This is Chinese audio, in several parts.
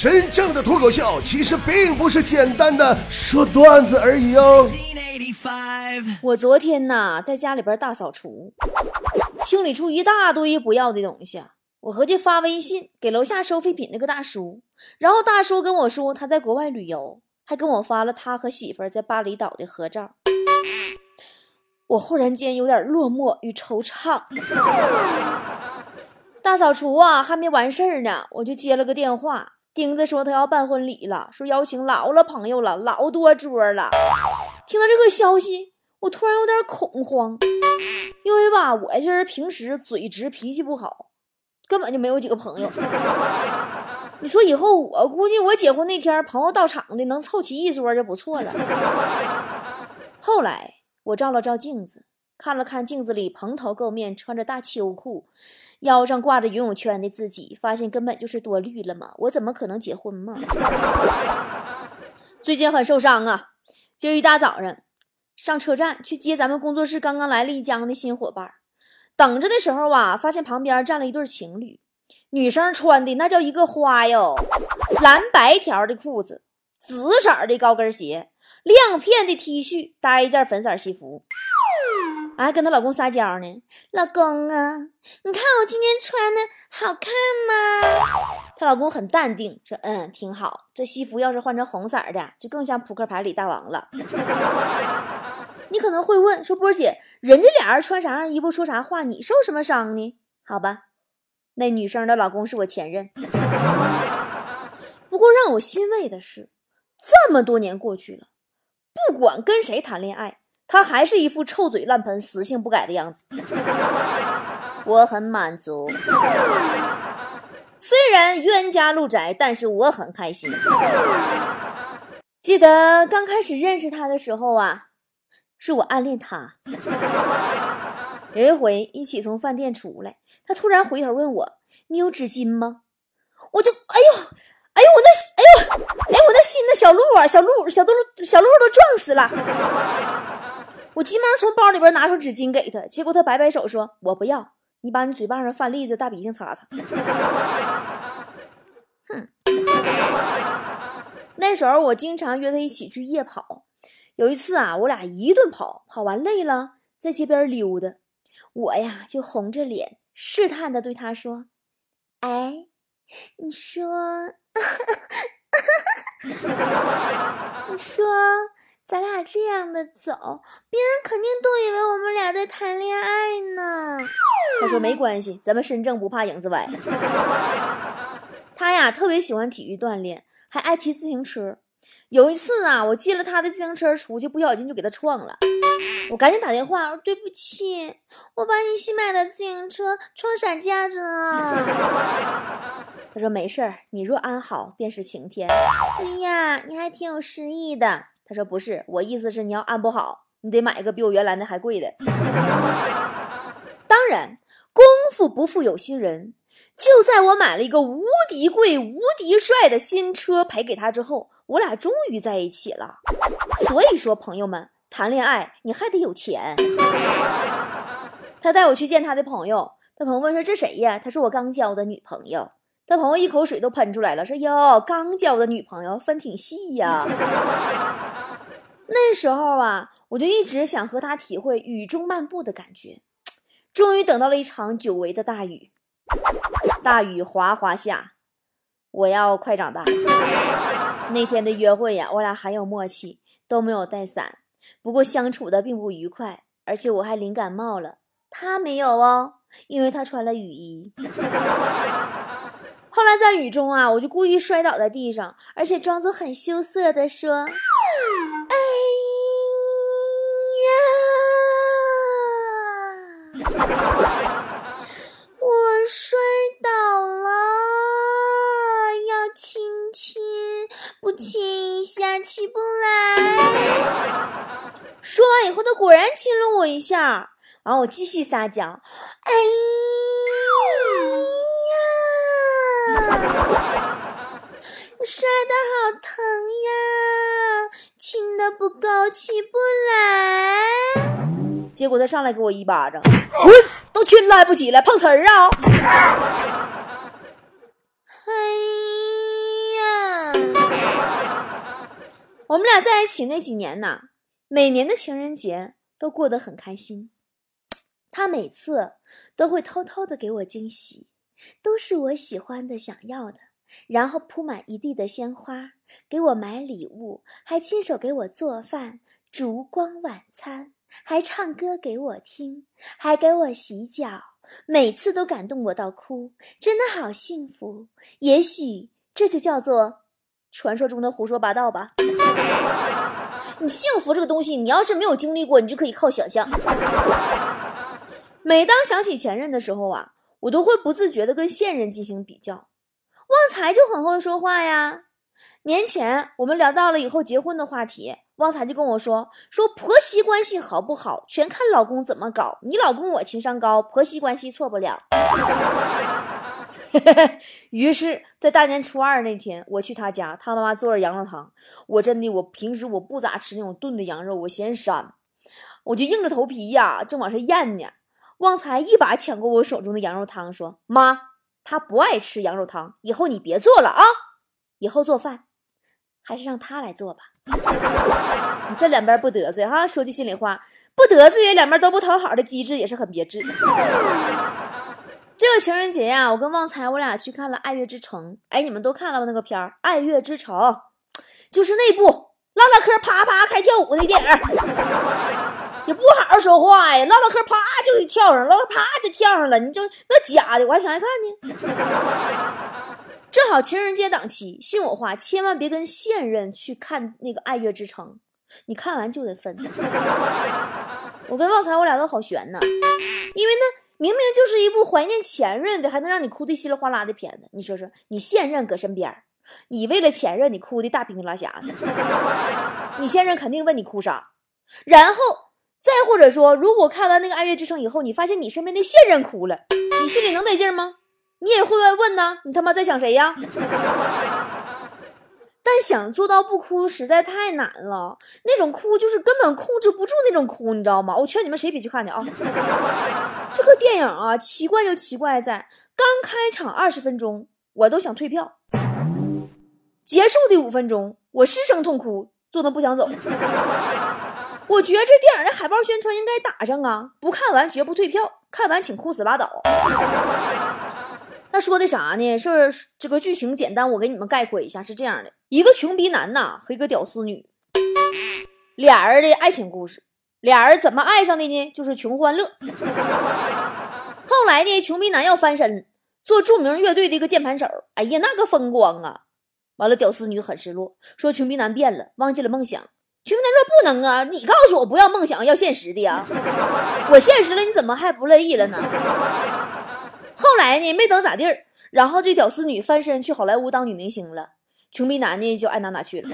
真正的脱口秀其实并不是简单的说段子而已哦。我昨天呐，在家里边大扫除，清理出一大堆不要的东西。我合计发微信给楼下收废品那个大叔，然后大叔跟我说他在国外旅游，还跟我发了他和媳妇在巴厘岛的合照。我忽然间有点落寞与惆怅。大扫除啊，还没完事儿呢，我就接了个电话。钉子说他要办婚礼了，说邀请老了朋友了，老多桌了。听到这个消息，我突然有点恐慌，因为吧，我这人平时嘴直，脾气不好。根本就没有几个朋友。你说以后我估计我结婚那天朋友到场的能凑齐一桌就不错了。后来我照了照镜子，看了看镜子里蓬头垢面、穿着大秋裤、腰上挂着游泳圈的自己，发现根本就是多虑了嘛。我怎么可能结婚嘛？最近很受伤啊。今儿一大早上上车站去接咱们工作室刚刚来丽江的新伙伴。等着的时候啊，发现旁边站了一对情侣，女生穿的那叫一个花哟，蓝白条的裤子，紫色的高跟鞋，亮片的 T 恤，搭一件粉色西服，还跟她老公撒娇呢。老公啊，你看我今天穿的好看吗？她老公很淡定，说：“嗯，挺好。这西服要是换成红色的，就更像扑克牌里大王了。”你可能会问说：“波姐，人家俩人穿啥样衣服说啥话，你受什么伤呢？”好吧，那女生的老公是我前任。不过让我欣慰的是，这么多年过去了，不管跟谁谈恋爱，他还是一副臭嘴烂盆、死性不改的样子。我很满足，虽然冤家路窄，但是我很开心。记得刚开始认识他的时候啊。是我暗恋他。有一回一起从饭店出来，他突然回头问我：“你有纸巾吗？”我就哎呦，哎呦我那哎呦哎我那心那小鹿啊小鹿小鹿小鹿都撞死了。我急忙从包里边拿出纸巾给他，结果他摆摆手说：“我不要，你把你嘴巴上饭粒子大鼻涕擦擦。”哼，那时候我经常约他一起去夜跑。有一次啊，我俩一顿跑，跑完累了，在街边溜达，我呀就红着脸试探的对他说：“哎，你说，你说，咱俩这样的走，别人肯定都以为我们俩在谈恋爱呢。”他说：“没关系，咱们身正不怕影子歪。”他呀特别喜欢体育锻炼，还爱骑自行车。有一次啊，我借了他的自行车出去，不小心就给他撞了。我赶紧打电话，我说对不起，我把你新买的自行车撞散架子了。他说没事儿，你若安好便是晴天。哎呀，你还挺有诗意的。他说不是，我意思是你要安不好，你得买一个比我原来的还贵的。当然，功夫不负有心人，就在我买了一个无敌贵、无敌帅的新车赔给他之后。我俩终于在一起了，所以说朋友们谈恋爱你还得有钱。他带我去见他的朋友，他朋友问说这谁呀？他说我刚交的女朋友。他朋友一口水都喷出来了，说哟刚交的女朋友分挺细呀。那时候啊，我就一直想和他体会雨中漫步的感觉。终于等到了一场久违的大雨，大雨哗哗下，我要快长大。那天的约会呀，我俩很有默契，都没有带伞，不过相处的并不愉快，而且我还淋感冒了，他没有哦，因为他穿了雨衣。后来在雨中啊，我就故意摔倒在地上，而且装作很羞涩的说：“以后，他果然亲了我一下，然后我继续撒娇。哎呀，你摔的好疼呀，亲的不够起不来。结果他上来给我一巴掌，滚！都亲了还不起来，碰瓷儿啊！哎呀！我们俩在一起那几年呐，每年的情人节都过得很开心。他每次都会偷偷的给我惊喜，都是我喜欢的、想要的，然后铺满一地的鲜花，给我买礼物，还亲手给我做饭、烛光晚餐，还唱歌给我听，还给我洗脚，每次都感动我到哭，真的好幸福。也许这就叫做传说中的胡说八道吧。你幸福这个东西，你要是没有经历过，你就可以靠想象。每当想起前任的时候啊，我都会不自觉地跟现任进行比较。旺财就很会说话呀。年前我们聊到了以后结婚的话题，旺财就跟我说：“说婆媳关系好不好，全看老公怎么搞。你老公我情商高，婆媳关系错不了。” 于是，在大年初二那天，我去他家，他妈妈做了羊肉汤。我真的，我平时我不咋吃那种炖的羊肉，我嫌膻，我就硬着头皮呀，正往上咽呢。旺财一把抢过我手中的羊肉汤，说：“妈，他不爱吃羊肉汤，以后你别做了啊！以后做饭还是让他来做吧。你这两边不得罪哈，说句心里话，不得罪，两边都不讨好的机制也是很别致。这个情人节呀，我跟旺财我俩去看了《爱乐之城》。哎，你们都看了吗？那个片儿《爱乐之城》，就是那部唠唠嗑、啪啪开跳舞的电影。”也不好好说话呀，唠唠嗑，啪就跳上，唠唠啪就跳上了。你就那假的，我还挺爱看呢。正好情人节档期，信我话，千万别跟现任去看那个《爱乐之城》，你看完就得分。我跟旺财，我俩都好悬呢，因为那明明就是一部怀念前任的，还能让你哭的稀里哗啦的片子。你说说，你现任搁身边，你为了前任，你哭的大鼻涕拉瞎的，你现任肯定问你哭啥，然后。再或者说，如果看完那个《爱乐之城》以后，你发现你身边的现任哭了，你心里能得劲吗？你也会问呢？你他妈在想谁呀？但想做到不哭实在太难了，那种哭就是根本控制不住那种哭，你知道吗？我劝你们谁别去看去啊！这个电影啊，奇怪就奇怪在刚开场二十分钟，我都想退票；结束的五分钟，我失声痛哭，坐那不想走。我觉得这电影的海报宣传应该打上啊！不看完绝不退票，看完请哭死拉倒。他说的啥呢？是这个剧情简单，我给你们概括一下，是这样的：一个穷逼男呐和一个屌丝女，俩人的爱情故事。俩人怎么爱上的呢？就是穷欢乐。后来呢，穷逼男要翻身，做著名乐队的一个键盘手。哎呀，那个风光啊！完了，屌丝女很失落，说穷逼男变了，忘记了梦想。穷逼男说：“不能啊！你告诉我不要梦想，要现实的呀！我现实了，你怎么还不乐意了呢？”后来呢，没等咋地儿，然后这屌丝女翻身去好莱坞当女明星了，穷逼男呢就爱哪哪去了。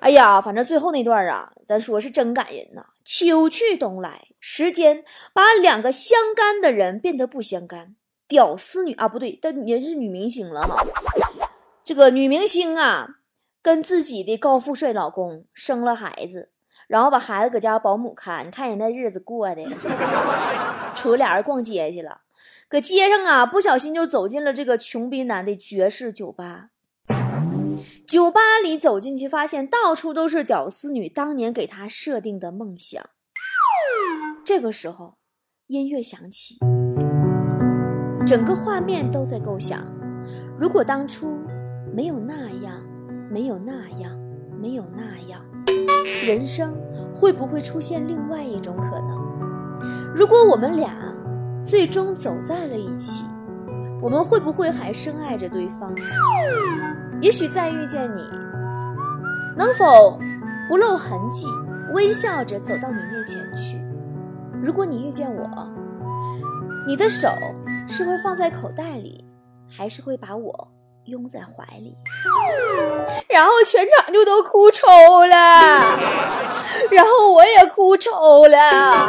哎呀，反正最后那段啊，咱说是真感人呐。秋去冬来，时间把两个相干的人变得不相干。屌丝女啊，不对，但也是女明星了哈。这个女明星啊。跟自己的高富帅老公生了孩子，然后把孩子搁家保姆看，你看人那日子过的，除俩人逛街去了，搁街上啊，不小心就走进了这个穷逼男的爵士酒吧。酒吧里走进去，发现到处都是屌丝女当年给他设定的梦想。这个时候，音乐响起，整个画面都在构想：如果当初没有那样。没有那样，没有那样，人生会不会出现另外一种可能？如果我们俩最终走在了一起，我们会不会还深爱着对方？也许再遇见你，能否不露痕迹，微笑着走到你面前去？如果你遇见我，你的手是会放在口袋里，还是会把我？拥在怀里，然后全场就都哭抽了，然后我也哭抽了。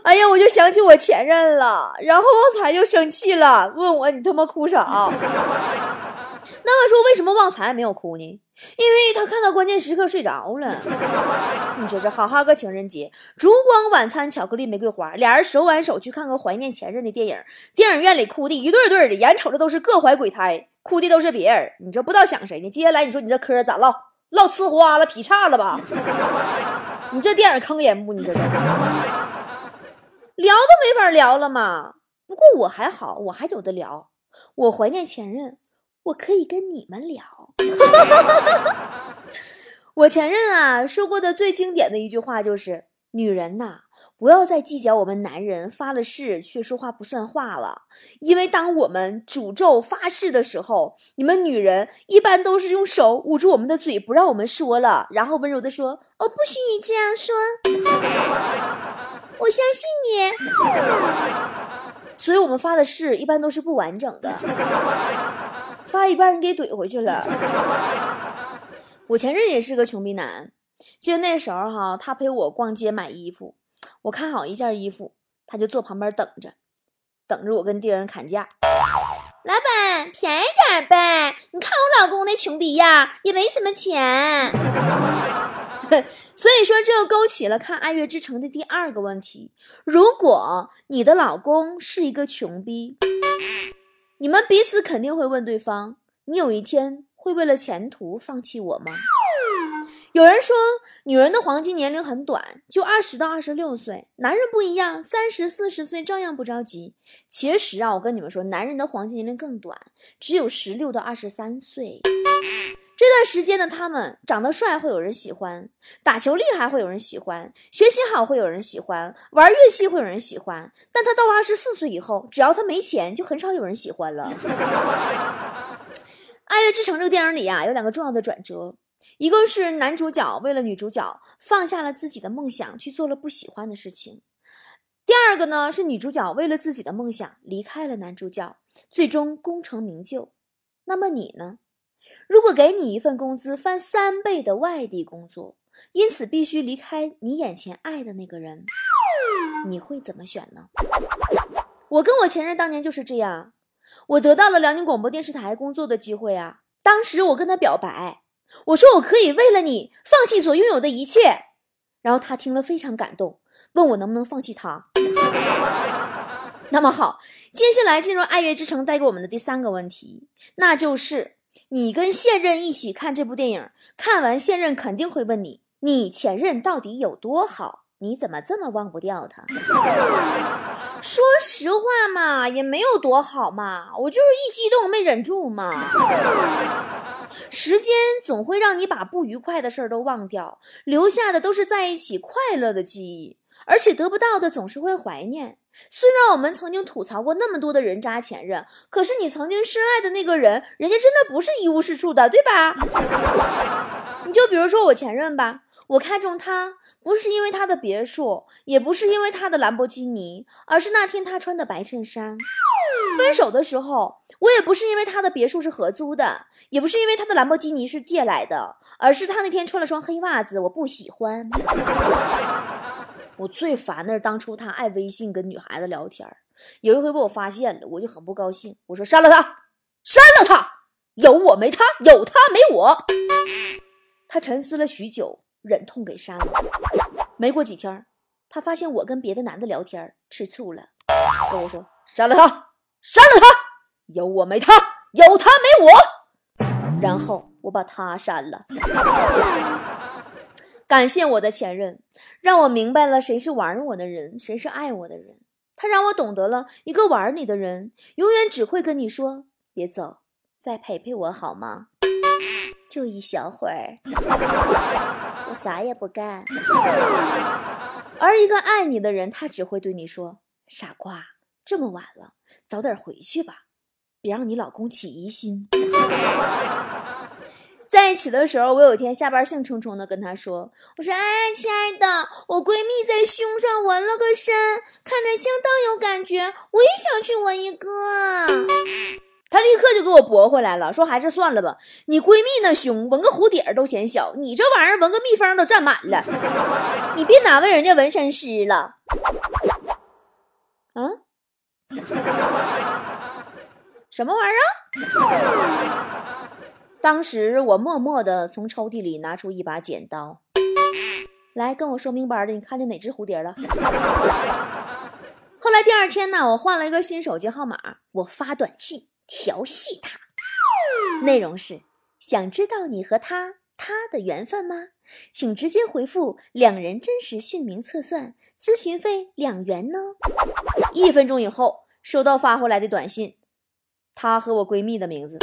哎呀，我就想起我前任了，然后旺财就生气了，问我你他妈哭啥？那么说，为什么旺财没有哭呢？因为他看到关键时刻睡着了。你说这好好个情人节，烛光晚餐，巧克力玫瑰花，俩人手挽手去看个怀念前任的电影，电影院里哭的一对对的，眼瞅着都是各怀鬼胎，哭的都是别人。你这不知道想谁呢？接下来你说你这嗑咋唠？唠呲花了，劈叉了吧？你这电影坑人不？你这是聊都没法聊了嘛？不过我还好，我还有的聊。我怀念前任。我可以跟你们聊。我前任啊说过的最经典的一句话就是：“女人呐，不要再计较我们男人发了誓却说话不算话了。因为当我们诅咒发誓的时候，你们女人一般都是用手捂住我们的嘴，不让我们说了，然后温柔的说：‘哦，不许你这样说，我相信你。’所以我们发的誓一般都是不完整的。”发一半，你给怼回去了。我前任也是个穷逼男，记得那时候哈，他陪我逛街买衣服，我看好一件衣服，他就坐旁边等着，等着我跟店员砍价。老板，便宜点呗！你看我老公那穷逼样，也没什么钱。所以说，这又勾起了看《爱乐之城》的第二个问题：如果你的老公是一个穷逼。你们彼此肯定会问对方：“你有一天会为了前途放弃我吗？”有人说，女人的黄金年龄很短，就二十到二十六岁。男人不一样，三十四十岁照样不着急。其实啊，我跟你们说，男人的黄金年龄更短，只有十六到二十三岁。这段时间的，他们长得帅会有人喜欢，打球厉害会有人喜欢，学习好会有人喜欢，玩乐器会有人喜欢。但他到了二十四岁以后，只要他没钱，就很少有人喜欢了。《爱乐之城》这个电影里啊，有两个重要的转折，一个是男主角为了女主角放下了自己的梦想，去做了不喜欢的事情；第二个呢，是女主角为了自己的梦想离开了男主角，最终功成名就。那么你呢？如果给你一份工资翻三倍的外地工作，因此必须离开你眼前爱的那个人，你会怎么选呢？我跟我前任当年就是这样，我得到了辽宁广播电视台工作的机会啊。当时我跟他表白，我说我可以为了你放弃所拥有的一切，然后他听了非常感动，问我能不能放弃他。那么好，接下来进入《爱乐之城》带给我们的第三个问题，那就是。你跟现任一起看这部电影，看完现任肯定会问你：你前任到底有多好？你怎么这么忘不掉他？说实话嘛，也没有多好嘛，我就是一激动没忍住嘛。时间总会让你把不愉快的事儿都忘掉，留下的都是在一起快乐的记忆。而且得不到的总是会怀念。虽然我们曾经吐槽过那么多的人渣前任，可是你曾经深爱的那个人，人家真的不是一无是处的，对吧？你就比如说我前任吧，我看中他不是因为他的别墅，也不是因为他的兰博基尼，而是那天他穿的白衬衫。分手的时候，我也不是因为他的别墅是合租的，也不是因为他的兰博基尼是借来的，而是他那天穿了双黑袜子，我不喜欢。我最烦的是当初他爱微信跟女孩子聊天有一回被我发现了，我就很不高兴，我说删了他，删了他，有我没他，有他没我。他沉思了许久，忍痛给删了。没过几天，他发现我跟别的男的聊天，吃醋了，跟我说删了他，删了他，有我没他，有他没我。然后我把他删了。感谢我的前任，让我明白了谁是玩我的人，谁是爱我的人。他让我懂得了一个玩你的人，永远只会跟你说“别走，再陪陪我好吗？就一小会儿，我啥也不干。”而一个爱你的人，他只会对你说：“傻瓜，这么晚了，早点回去吧，别让你老公起疑心。”在一起的时候，我有一天下班兴冲冲的跟他说：“我说，哎，亲爱的，我闺蜜在胸上纹了个身，看着相当有感觉，我也想去纹一个。”他立刻就给我驳回来了，说：“还是算了吧，你闺蜜那胸纹个蝴蝶都嫌小，你这玩意儿纹个蜜蜂都占满了，你别难为人家纹身师了。”啊？什么玩意儿？当时我默默地从抽屉里拿出一把剪刀，来跟我说明白的，你看见哪只蝴蝶了？后来第二天呢，我换了一个新手机号码，我发短信调戏他，内容是：想知道你和他他的缘分吗？请直接回复两人真实姓名测算，咨询费两元呢。一分钟以后，收到发回来的短信，他和我闺蜜的名字。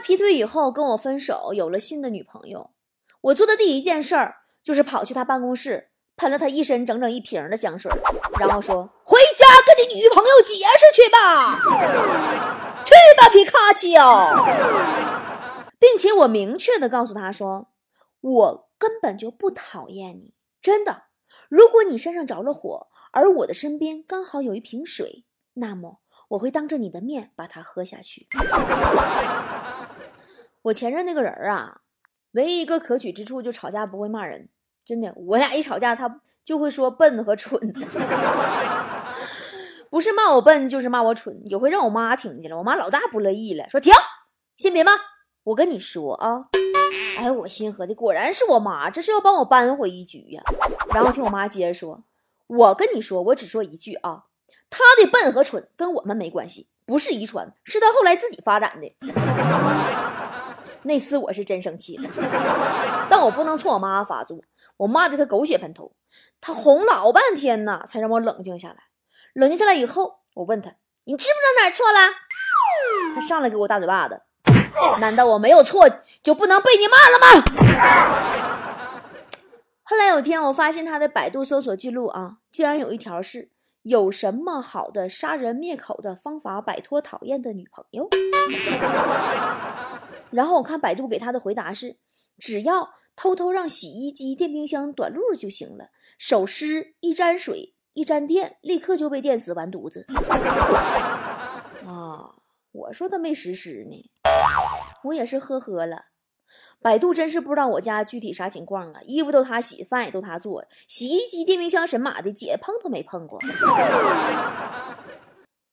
劈腿以后跟我分手，有了新的女朋友。我做的第一件事儿就是跑去他办公室，喷了他一身整整一瓶的香水，然后说：“回家跟你女朋友解释去吧，去吧，皮卡丘。”并且我明确的告诉他说：“我根本就不讨厌你，真的。如果你身上着了火，而我的身边刚好有一瓶水，那么我会当着你的面把它喝下去。”我前任那个人啊，唯一一个可取之处就吵架不会骂人，真的。我俩一吵架，他就会说笨和蠢，不是骂我笨就是骂我蠢，有回让我妈听见了，我妈老大不乐意了，说停，先别骂。我跟你说啊，哎，我心合的果然是我妈，这是要帮我扳回一局呀。然后听我妈接着说，我跟你说，我只说一句啊，他的笨和蠢跟我们没关系，不是遗传，是他后来自己发展的。那次我是真生气了，但我不能冲我妈发作，我骂的她狗血喷头，她哄老半天呢，才让我冷静下来。冷静下来以后，我问她，你知不知道哪错了？她上来给我大嘴巴子。难道我没有错就不能被你骂了吗？后来有一天我发现他的百度搜索记录啊，竟然有一条是有什么好的杀人灭口的方法摆脱讨厌的女朋友？然后我看百度给他的回答是，只要偷偷让洗衣机、电冰箱短路就行了，手湿一沾水一沾电，立刻就被电死，完犊子。啊。我说他没实施呢，我也是呵呵了。百度真是不知道我家具体啥情况啊！衣服都他洗，饭也都他做，洗衣机、电冰箱神马的，姐碰都没碰过。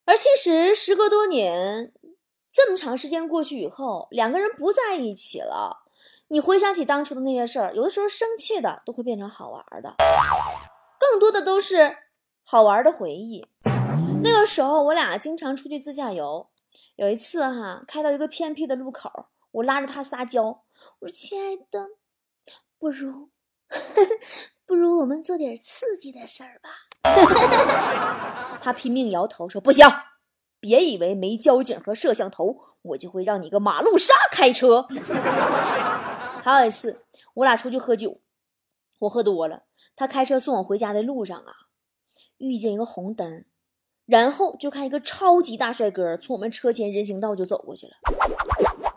而其实时隔多年，这么长时间过去以后，两个人不在一起了，你回想起当初的那些事儿，有的时候生气的都会变成好玩的，更多的都是好玩的回忆。那个时候，我俩经常出去自驾游。有一次哈，开到一个偏僻的路口，我拉着他撒娇，我说：“亲爱的，不如，不如我们做点刺激的事儿吧。” 他拼命摇头说：“不行，别以为没交警和摄像头，我就会让你个马路杀开车。”还有一次，我俩出去喝酒，我喝多了，他开车送我回家的路上啊，遇见一个红灯。然后就看一个超级大帅哥从我们车前人行道就走过去了，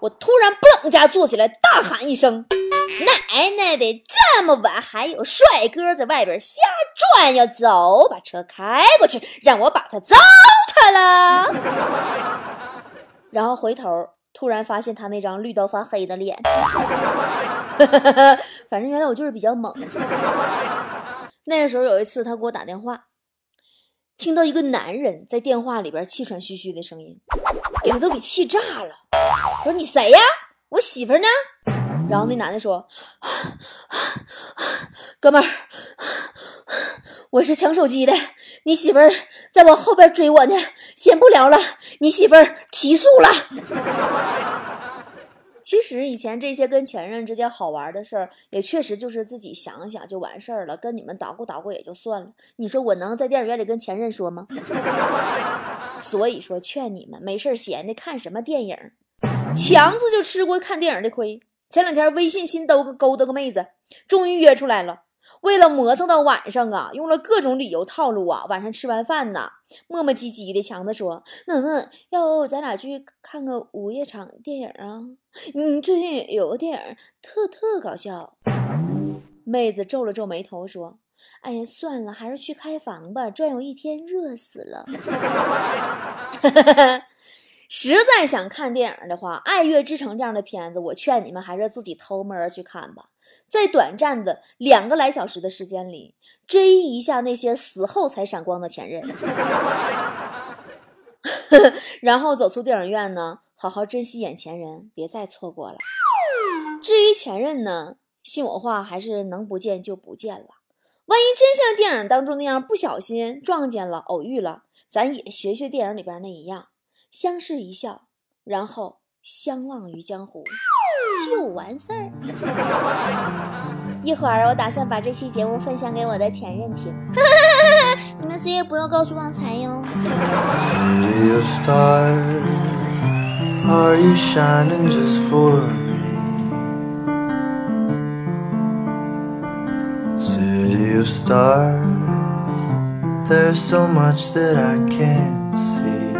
我突然不冷家坐起来，大喊一声：“奶奶的，这么晚还有帅哥在外边瞎转悠，走，把车开过去，让我把他糟蹋了。”然后回头突然发现他那张绿到发黑的脸，反正原来我就是比较猛。那个时候有一次他给我打电话。听到一个男人在电话里边气喘吁吁的声音，给他都给气炸了。我说：“你谁呀？我媳妇呢？”然后那男的说：“哥们儿，我是抢手机的，你媳妇儿在我后边追我呢，先不聊了，你媳妇儿提速了。”其实以前这些跟前任之间好玩的事儿，也确实就是自己想想就完事儿了，跟你们捣鼓捣鼓也就算了。你说我能在电影院里跟前任说吗？所以说劝你们没事闲的看什么电影，强子就吃过看电影的亏。前两天微信新兜勾搭个妹子，终于约出来了。为了磨蹭到晚上啊，用了各种理由套路啊。晚上吃完饭呢，磨磨唧唧的，强子说：“能不能要咱俩去看个午夜场电影啊？嗯，最近有个电影特特搞笑。”妹子皱了皱眉头说：“哎呀，算了，还是去开房吧，转悠一天热死了。”实在想看电影的话，《爱乐之城》这样的片子，我劝你们还是自己偷摸去看吧。在短暂的两个来小时的时间里，追忆一下那些死后才闪光的前任，然后走出电影院呢，好好珍惜眼前人，别再错过了。至于前任呢，信我话，还是能不见就不见了。万一真像电影当中那样，不小心撞见了、偶遇了，咱也学学电影里边那一样，相视一笑，然后相忘于江湖，就完事儿。一会儿我打算把这期节目分享给我的前任听，你们谁也不要告诉旺财哟。City of stars, are you shining just for me? City of stars, there's so much that I can't see.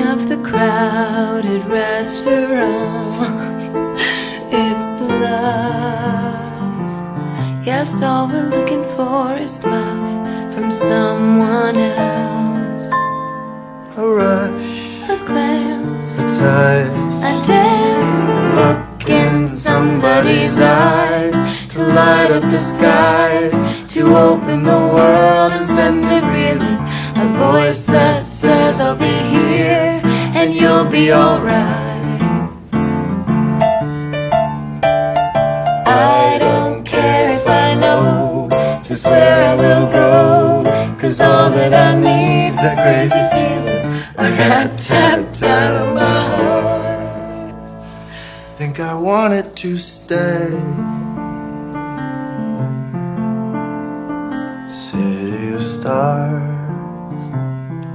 Of the crowded restaurants. It's love. Yes, all we're looking for is love from someone else. A rush, A glance, a touch, a dance, a look in somebody's eyes to light up the skies, to open the world and send it reeling. A voice that says, I'll be here and you'll be alright. I don't care if I know just where I will go. Cause all that I need's this crazy feeling I got tapped out of my heart. think I want it to stay. City of stars,